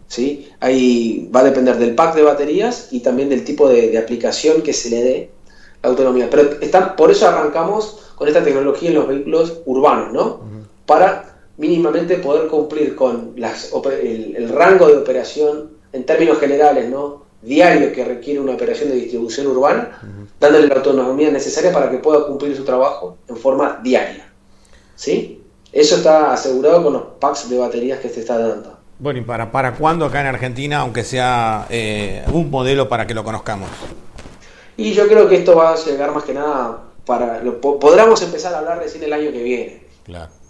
¿sí? Ahí va a depender del pack de baterías y también del tipo de, aplicación que se le dé la autonomía. Pero están, por eso arrancamos con esta tecnología en los vehículos urbanos, ¿no? Para mínimamente poder cumplir con las, el, rango de operación en términos generales, ¿no? diario que requiere una operación de distribución urbana, dándole la autonomía necesaria para que pueda cumplir su trabajo en forma diaria. ¿Sí? Eso está asegurado con los packs de baterías que se está dando. Bueno, ¿y para, para cuándo acá en Argentina, aunque sea eh, un modelo para que lo conozcamos? Y yo creo que esto va a llegar más que nada para... Lo, podremos empezar a hablar recién el año que viene. Claro.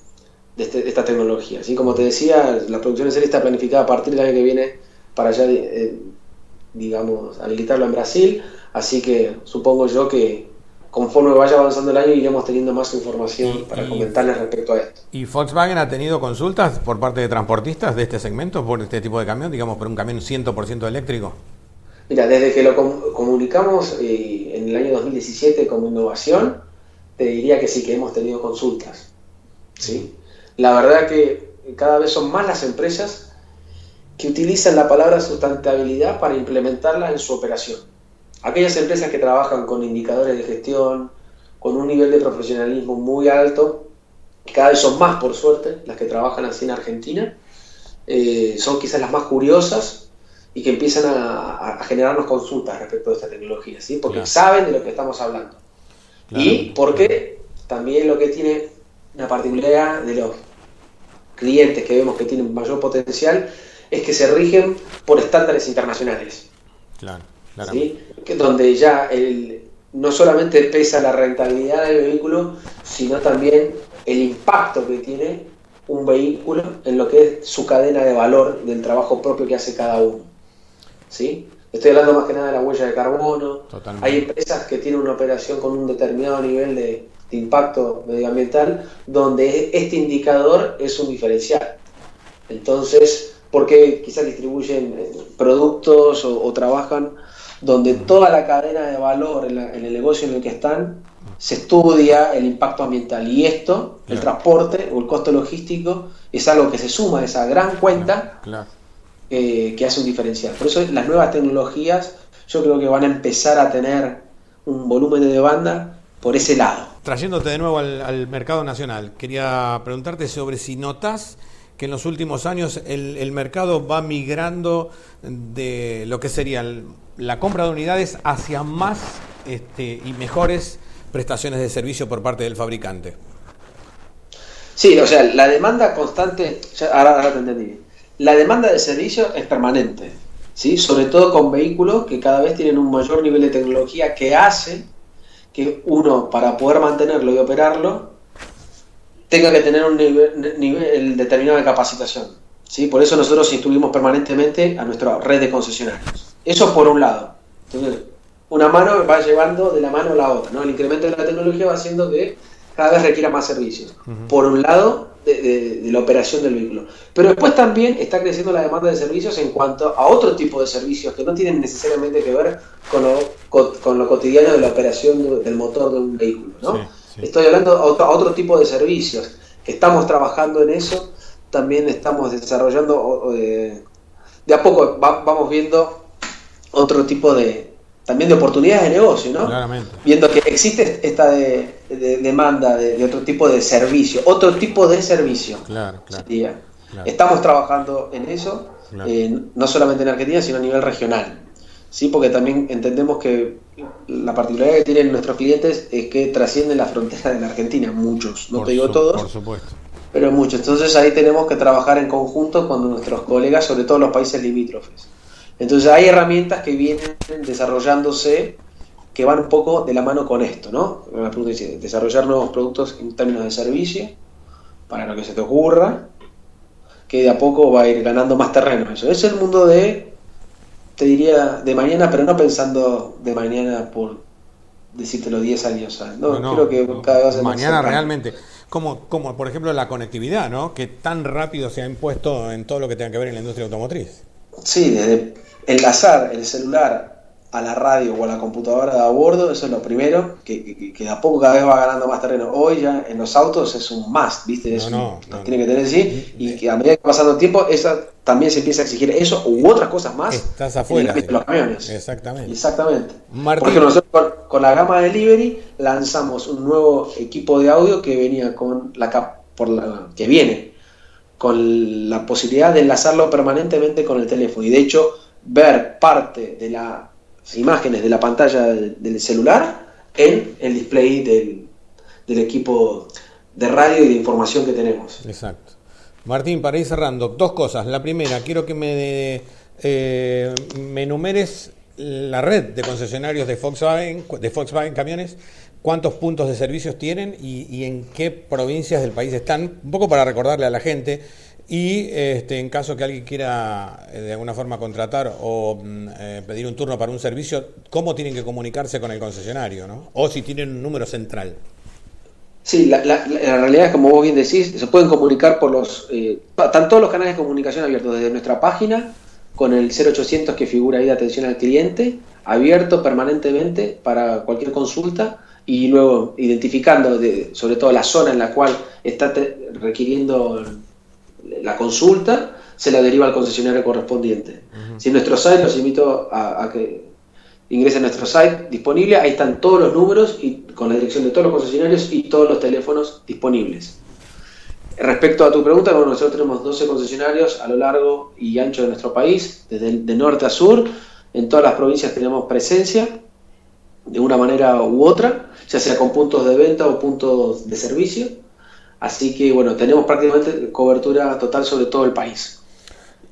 Este, de, esta tecnología. Así como te decía, la producción en serie está planificada a partir del año que viene para ya, eh, digamos, habilitarlo en Brasil. Así que supongo yo que conforme vaya avanzando el año iremos teniendo más información para comentarles respecto a esto. ¿Y Volkswagen ha tenido consultas por parte de transportistas de este segmento, por este tipo de camión, digamos, por un camión 100% eléctrico? Mira, desde que lo comunicamos eh, en el año 2017 como innovación, te diría que sí, que hemos tenido consultas. ¿sí? La verdad que cada vez son más las empresas que utilizan la palabra sustentabilidad para implementarla en su operación. Aquellas empresas que trabajan con indicadores de gestión, con un nivel de profesionalismo muy alto, cada vez son más, por suerte, las que trabajan así en Argentina, eh, son quizás las más curiosas y que empiezan a, generarnos consultas respecto a esta tecnología, ¿sí? porque saben de lo que estamos hablando. Y porque también lo que tiene una particularidad de los clientes que vemos que tienen mayor potencial es que se rigen por estándares internacionales. Claro, ¿sí? que donde ya el, no solamente pesa la rentabilidad del vehículo, sino también el impacto que tiene un vehículo en lo que es su cadena de valor del trabajo propio que hace cada uno. ¿Sí? Estoy hablando más que nada de la huella de carbono. Hay empresas que tienen una operación con un determinado nivel de, impacto medioambiental donde este indicador es un diferencial. Entonces, porque quizás distribuyen eh, productos o, trabajan donde toda la cadena de valor en, el negocio en el que están se estudia el impacto ambiental y esto, el transporte o el costo logístico, es algo que se suma a esa gran cuenta eh, que hace un diferencial. Por eso las nuevas tecnologías yo creo que van a empezar a tener un volumen de demanda por ese lado. Trayéndote de nuevo al, mercado nacional, quería preguntarte sobre si notas que en los últimos años el, mercado va migrando de lo que sería la compra de unidades hacia más este, y mejores prestaciones de servicio por parte del fabricante. Sí, o sea, la demanda constante, ahora, ahora te entendí la demanda de servicio es permanente, ¿sí? sobre todo con vehículos que cada vez tienen un mayor nivel de tecnología que hace que uno, para poder mantenerlo y operarlo, tenga que tener un nivel, determinado de capacitación. ¿sí? Por eso nosotros instruimos permanentemente a nuestra red de concesionarios. Eso por un lado. Entonces, una mano va llevando de la mano a la otra. ¿no? El incremento de la tecnología va haciendo que cada vez requiera más servicios. Por un lado, de, la operación del vehículo. Pero después también está creciendo la demanda de servicios en cuanto a otro tipo de servicios que no tienen necesariamente que ver con lo, con, lo cotidiano de la operación del motor de un vehículo. ¿no? Estoy hablando a otro, tipo de servicios. Estamos trabajando en eso, también estamos desarrollando, de, de a poco vamos viendo otro tipo de, también de oportunidades de negocio, ¿no? Claramente. Viendo que existe esta de, demanda de, otro tipo de servicio, otro tipo de servicio. Claro, claro. Estamos trabajando en eso, eh, no solamente en Argentina, sino a nivel regional. Sí, porque también entendemos que la particularidad que tienen nuestros clientes es que trascienden la frontera de la Argentina, muchos, no te digo todos. Por supuesto. Pero muchos. Entonces ahí tenemos que trabajar en conjunto con nuestros colegas, sobre todo los países limítrofes. Entonces hay herramientas que vienen desarrollándose que van un poco de la mano con esto, ¿no? Desarrollar nuevos productos en términos de servicio, para lo que se te ocurra, que de a poco va a ir ganando más terreno. Eso es el mundo de, te diría, de mañana, pero no pensando de mañana por decírtelo 10 años. No, no creo que cada vez Mañana realmente. Como, como por ejemplo la conectividad, ¿no? Que tan rápido se ha impuesto en todo lo que tenga que ver en la industria automotriz. Sí, desde enlazar el celular a la radio o a la computadora de a bordo, eso es lo primero, que, que, a poco cada vez va ganando más terreno. Hoy ya en los autos es un must, ¿viste? no, tiene que tener así, y que a medida que va pasando el tiempo, esa, también se empieza a exigir eso u otras cosas más. Estás afuera. En los camiones. Exactamente. Exactamente. Porque nosotros con, la gama Delivery lanzamos un nuevo equipo de audio que venía con la, por la que viene con la posibilidad de enlazarlo permanentemente con el teléfono. Y de hecho, ver parte de las imágenes de la pantalla del, celular en el display del, equipo de radio y de información que tenemos. Exacto. Martín, para ir cerrando, dos cosas. La primera, quiero que me, eh, me enumeres la red de concesionarios de Volkswagen, de Volkswagen Camiones, cuántos puntos de servicios tienen y, y, en qué provincias del país están, un poco para recordarle a la gente Y este, en caso que alguien quiera eh, de alguna forma contratar o mm, eh, pedir un turno para un servicio, ¿cómo tienen que comunicarse con el concesionario? ¿no? O si tienen un número central. Sí, la, realidad es como vos bien decís, se pueden comunicar por los... Eh, están todos los canales de comunicación abiertos, desde nuestra página, con el 0800 que figura ahí de atención al cliente, abierto permanentemente para cualquier consulta y luego identificando sobre todo la zona en la cual está requiriendo la consulta, se la deriva al concesionario correspondiente. Si en nuestro site los invito a, que ingresen a nuestro site disponible, ahí están todos los números y con la dirección de todos los concesionarios y todos los teléfonos disponibles. Respecto a tu pregunta, bueno, nosotros tenemos 12 concesionarios a lo largo y ancho de nuestro país, desde de norte a sur, en todas las provincias tenemos presencia de una manera u otra, ya sea con puntos de venta o puntos de servicio. Así que bueno, tenemos prácticamente cobertura total sobre todo el país.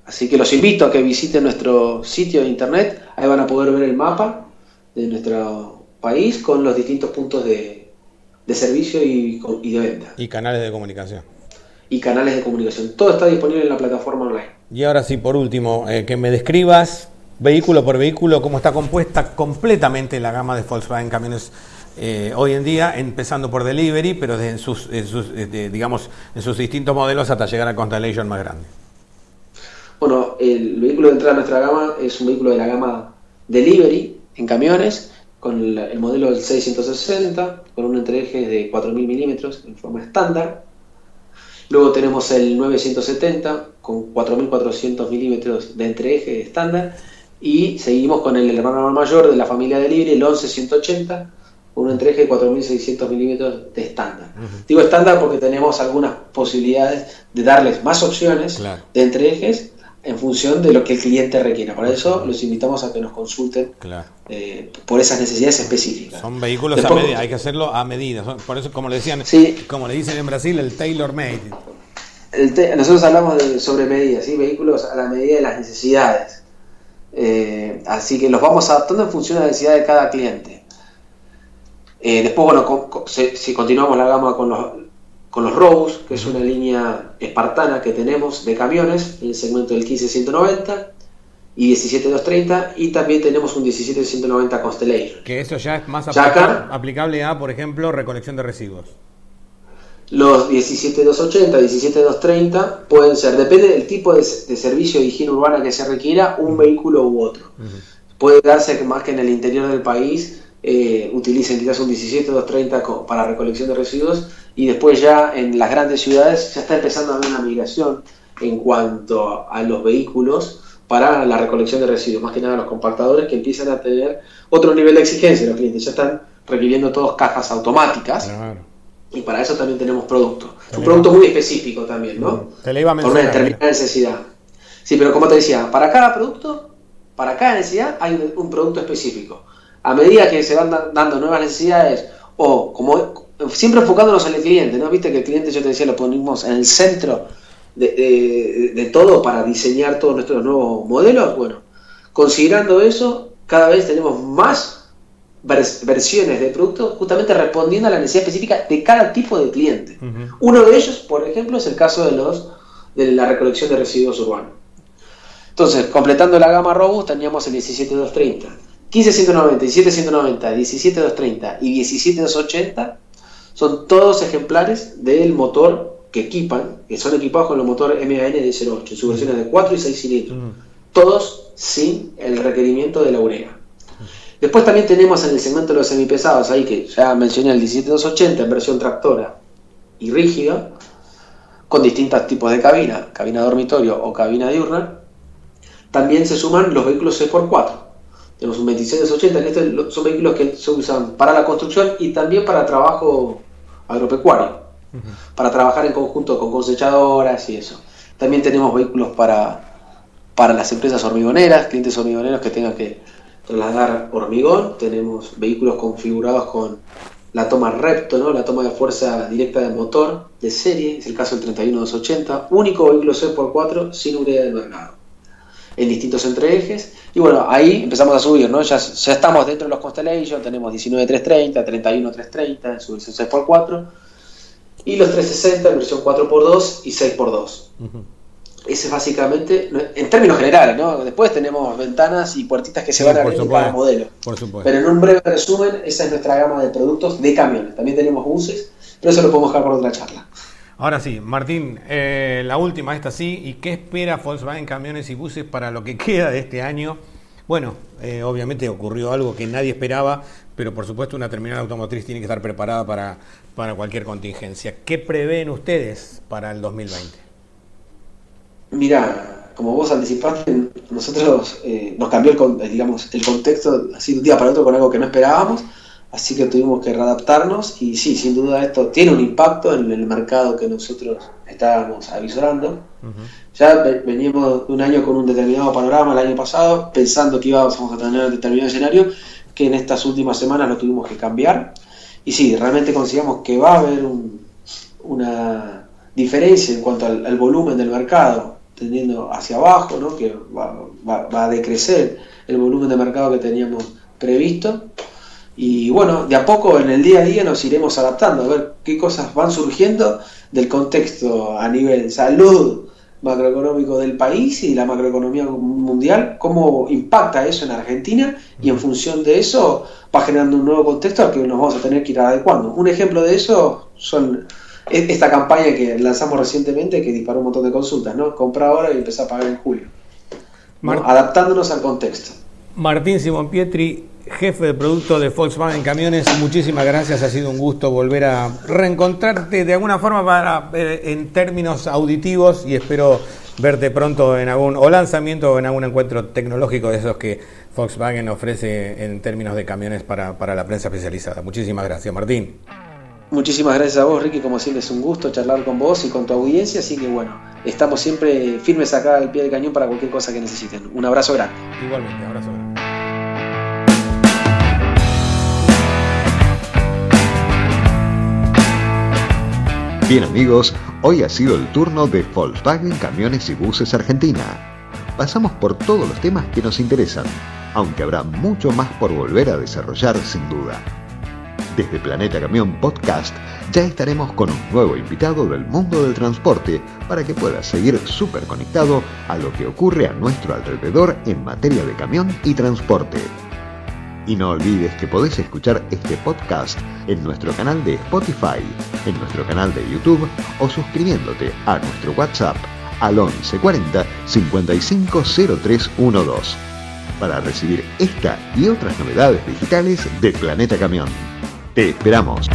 Así que los invito a que visiten nuestro sitio de internet, ahí van a poder ver el mapa de nuestro país con los distintos puntos de, servicio y, de venta. Y canales de comunicación. Y canales de comunicación. Todo está disponible en la plataforma online. Y ahora sí, por último, eh, que me describas vehículo por vehículo cómo está compuesta completamente la gama de Volkswagen Camiones eh, hoy en día, empezando por delivery, pero en sus, eh, digamos, en sus distintos modelos hasta llegar al Constellation más grande. Bueno, el vehículo de entrada a nuestra gama es un vehículo de la gama delivery en camiones, con el modelo del 660, con un entreeje de 4.000 milímetros en forma estándar. Luego tenemos el 970 con 4.400 milímetros de entreeje estándar. Y seguimos con el hermano mayor de la familia delivery, el 11180 un entreje de 4.600 milímetros de estándar. Digo estándar porque tenemos algunas posibilidades de darles más opciones de entrejes en función de lo que el cliente requiera. Por eso los invitamos a que nos consulten eh, por esas necesidades específicas. Son vehículos a medida, hay que hacerlo a medida. Por eso, como le decían, como le dicen en Brasil, el tailor made. nosotros hablamos de sobre medida, ¿sí? vehículos a la medida de las necesidades. Eh, así que los vamos adaptando en función de la necesidad de cada cliente. Eh, después, bueno, si, continuamos la gama con los, con los Robus, que es una línea espartana que tenemos de camiones, en el segmento del 15190 y 17230, y también tenemos un 17190 Constellation. Que eso ya es más aplicable, a, por ejemplo, recolección de residuos. Los 17280, 17230 pueden ser, depende del tipo de, servicio de higiene urbana que se requiera, un vehículo u otro. Puede darse más que en el interior del país eh, utilicen quizás un 17230 para recolección de residuos y después ya en las grandes ciudades ya está empezando a haber una migración en cuanto a los vehículos para la recolección de residuos, más que nada los compactadores que empiezan a tener otro nivel de exigencia, los clientes ya están requiriendo todos cajas automáticas. Y para eso también tenemos productos. Un producto muy específico también, ¿no? Te le iba a Por una determinada necesidad. Sí, pero como te decía, para cada producto, para cada necesidad hay un producto específico a medida que se van dando nuevas necesidades o como siempre enfocándonos en el cliente, ¿no? Viste que el cliente, yo te decía, lo ponemos en el centro de, todo para diseñar todos nuestros nuevos modelos. Bueno, considerando eso, cada vez tenemos más versiones de productos justamente respondiendo a la necesidad específica de cada tipo de cliente. Uno de ellos, por ejemplo, es el caso de los de la recolección de residuos urbanos. Entonces, completando la gama Robust, teníamos el 17230 15190, 17190, 17230 y 17280 son todos ejemplares del motor que equipan, que son equipados con el motor MAN de 08, sus versiones de 4 y 6 cilindros. Todos sin el requerimiento de la urea. Después también tenemos en el segmento de los semipesados, ahí que ya mencioné el 17280 en versión tractora y rígida, con distintos tipos de cabina, cabina dormitorio o cabina diurna. También se suman los vehículos C4 tenemos un 2680, que estos son vehículos que se usan para la construcción y también para trabajo agropecuario, para trabajar en conjunto con cosechadoras y eso. También tenemos vehículos para, para las empresas hormigoneras, clientes hormigoneros que tengan que trasladar hormigón. Tenemos vehículos configurados con la toma Repto, ¿no? la toma de fuerza directa del motor de serie, es el caso del 31280, único vehículo C4 sin urea de mercado en distintos entreejes. Y bueno, ahí empezamos a subir, ¿no? Ya, ya estamos dentro de los Constellation, tenemos 19330, 31330 en su versión 6x4 y los 360 en versión 4x2 y 6x2. ese es básicamente, en términos generales, ¿no? Después tenemos ventanas y puertitas que se van a abrir en cada modelo. Por supuesto. Pero en un breve resumen, esa es nuestra gama de productos de camiones. También tenemos buses, pero eso lo podemos dejar por otra charla. Ahora sí, Martín, eh, la última, esta sí, ¿y qué espera Volkswagen Camiones y Buses para lo que queda de este año? Bueno, eh, obviamente ocurrió algo que nadie esperaba, pero por supuesto una terminal automotriz tiene que estar preparada para, para cualquier contingencia. ¿Qué prevén ustedes para el 2020? Mira, como vos anticipaste, nosotros eh, nos cambió el, digamos, el contexto así de un día para otro con algo que no esperábamos, así que tuvimos que readaptarnos y sí, sin duda esto tiene un impacto en el mercado que nosotros estábamos avisorando. Ya veníamos de un año con un determinado panorama el año pasado, pensando que íbamos a tener un determinado escenario, que en estas últimas semanas lo tuvimos que cambiar. Y sí, realmente consideramos que va a haber una diferencia en cuanto al volumen del mercado tendiendo hacia abajo, ¿no? que va, a decrecer el volumen de mercado que teníamos previsto. Y bueno, de a poco en el día a día nos iremos adaptando, a ver qué cosas van surgiendo del contexto a nivel salud macroeconómico del país y la macroeconomía mundial, cómo impacta eso en Argentina y en función de eso va generando un nuevo contexto al que nos vamos a tener que ir adecuando. Un ejemplo de eso son esta campaña que lanzamos recientemente que disparó un montón de consultas, ¿no? Compra ahora y empezar a pagar en julio. Adaptándonos al contexto. Martín Simón Pietri, jefe de producto de Volkswagen Camiones, muchísimas gracias. Ha sido un gusto volver a reencontrarte de alguna forma para, eh, en términos auditivos y espero verte pronto en algún o lanzamiento o en algún encuentro tecnológico de esos que Volkswagen ofrece en términos de camiones para, para la prensa especializada. Muchísimas gracias, Martín. Muchísimas gracias a vos, Ricky. Como siempre es un gusto charlar con vos y con tu audiencia. Así que bueno, estamos siempre firmes acá al pie del cañón para cualquier cosa que necesiten. Un abrazo grande. Igualmente, abrazo grande. Bien amigos, hoy ha sido el turno de Volkswagen Camiones y Buses Argentina. Pasamos por todos los temas que nos interesan, aunque habrá mucho más por volver a desarrollar sin duda. Desde Planeta Camión Podcast ya estaremos con un nuevo invitado del mundo del transporte para que puedas seguir súper conectado a lo que ocurre a nuestro alrededor en materia de camión y transporte. Y no olvides que podés escuchar este podcast en nuestro canal de Spotify, en nuestro canal de YouTube o suscribiéndote a nuestro WhatsApp al 1140 550312 para recibir esta y otras novedades digitales de Planeta Camión. Te esperamos.